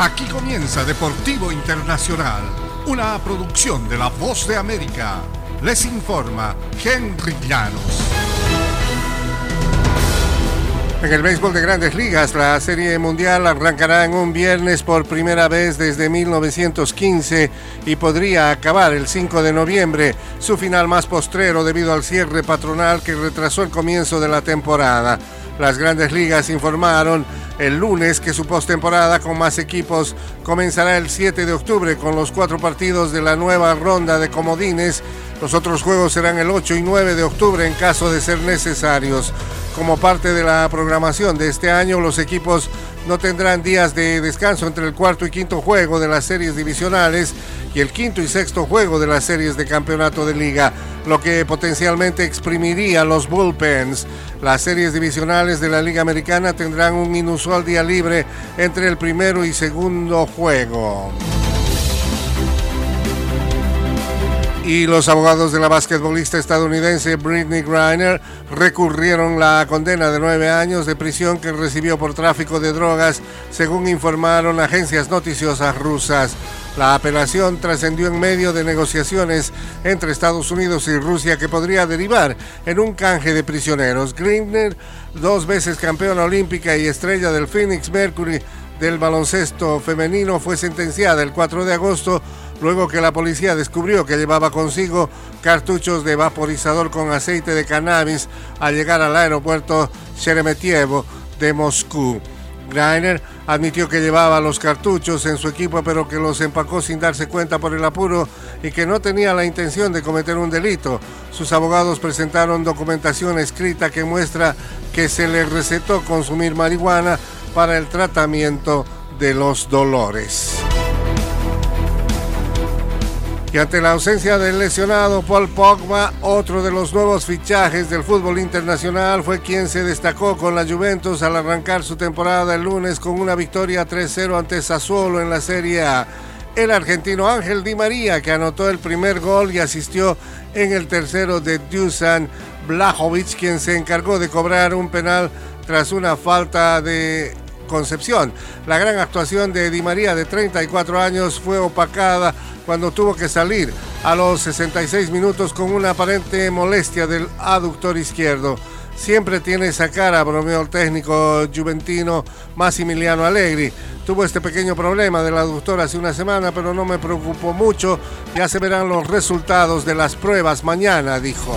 Aquí comienza Deportivo Internacional, una producción de La Voz de América. Les informa Henry Llanos. En el béisbol de grandes ligas, la Serie Mundial arrancará en un viernes por primera vez desde 1915 y podría acabar el 5 de noviembre, su final más postrero debido al cierre patronal que retrasó el comienzo de la temporada. Las grandes ligas informaron el lunes que su postemporada con más equipos comenzará el 7 de octubre con los cuatro partidos de la nueva ronda de comodines. Los otros juegos serán el 8 y 9 de octubre en caso de ser necesarios. Como parte de la programación de este año, los equipos no tendrán días de descanso entre el cuarto y quinto juego de las series divisionales y el quinto y sexto juego de las series de campeonato de liga, lo que potencialmente exprimiría los bullpens. Las series divisionales de la Liga Americana tendrán un inusual día libre entre el primero y segundo juego. Y los abogados de la basquetbolista estadounidense Britney Griner recurrieron la condena de nueve años de prisión que recibió por tráfico de drogas, según informaron agencias noticiosas rusas. La apelación trascendió en medio de negociaciones entre Estados Unidos y Rusia que podría derivar en un canje de prisioneros. Griner, dos veces campeona olímpica y estrella del Phoenix Mercury del baloncesto femenino, fue sentenciada el 4 de agosto luego que la policía descubrió que llevaba consigo cartuchos de vaporizador con aceite de cannabis al llegar al aeropuerto Sheremetyevo de Moscú. Greiner admitió que llevaba los cartuchos en su equipo pero que los empacó sin darse cuenta por el apuro y que no tenía la intención de cometer un delito. Sus abogados presentaron documentación escrita que muestra que se le recetó consumir marihuana para el tratamiento de los dolores. Y ante la ausencia del lesionado Paul Pogba, otro de los nuevos fichajes del fútbol internacional fue quien se destacó con la Juventus al arrancar su temporada el lunes con una victoria 3-0 ante Sassuolo en la Serie A. El argentino Ángel Di María, que anotó el primer gol y asistió en el tercero de Dusan Blajovic, quien se encargó de cobrar un penal tras una falta de Concepción. La gran actuación de Di María de 34 años fue opacada cuando tuvo que salir a los 66 minutos con una aparente molestia del aductor izquierdo. Siempre tiene esa cara, bromeó el técnico juventino Massimiliano Allegri. Tuvo este pequeño problema del aductor hace una semana, pero no me preocupó mucho. Ya se verán los resultados de las pruebas mañana, dijo.